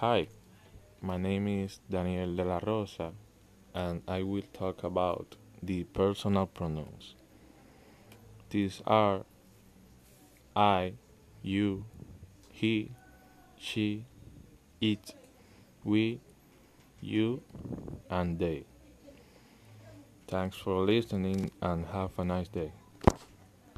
Hi, my name is Daniel de la Rosa, and I will talk about the personal pronouns. These are I, you, he, she, it, we, you, and they. Thanks for listening and have a nice day.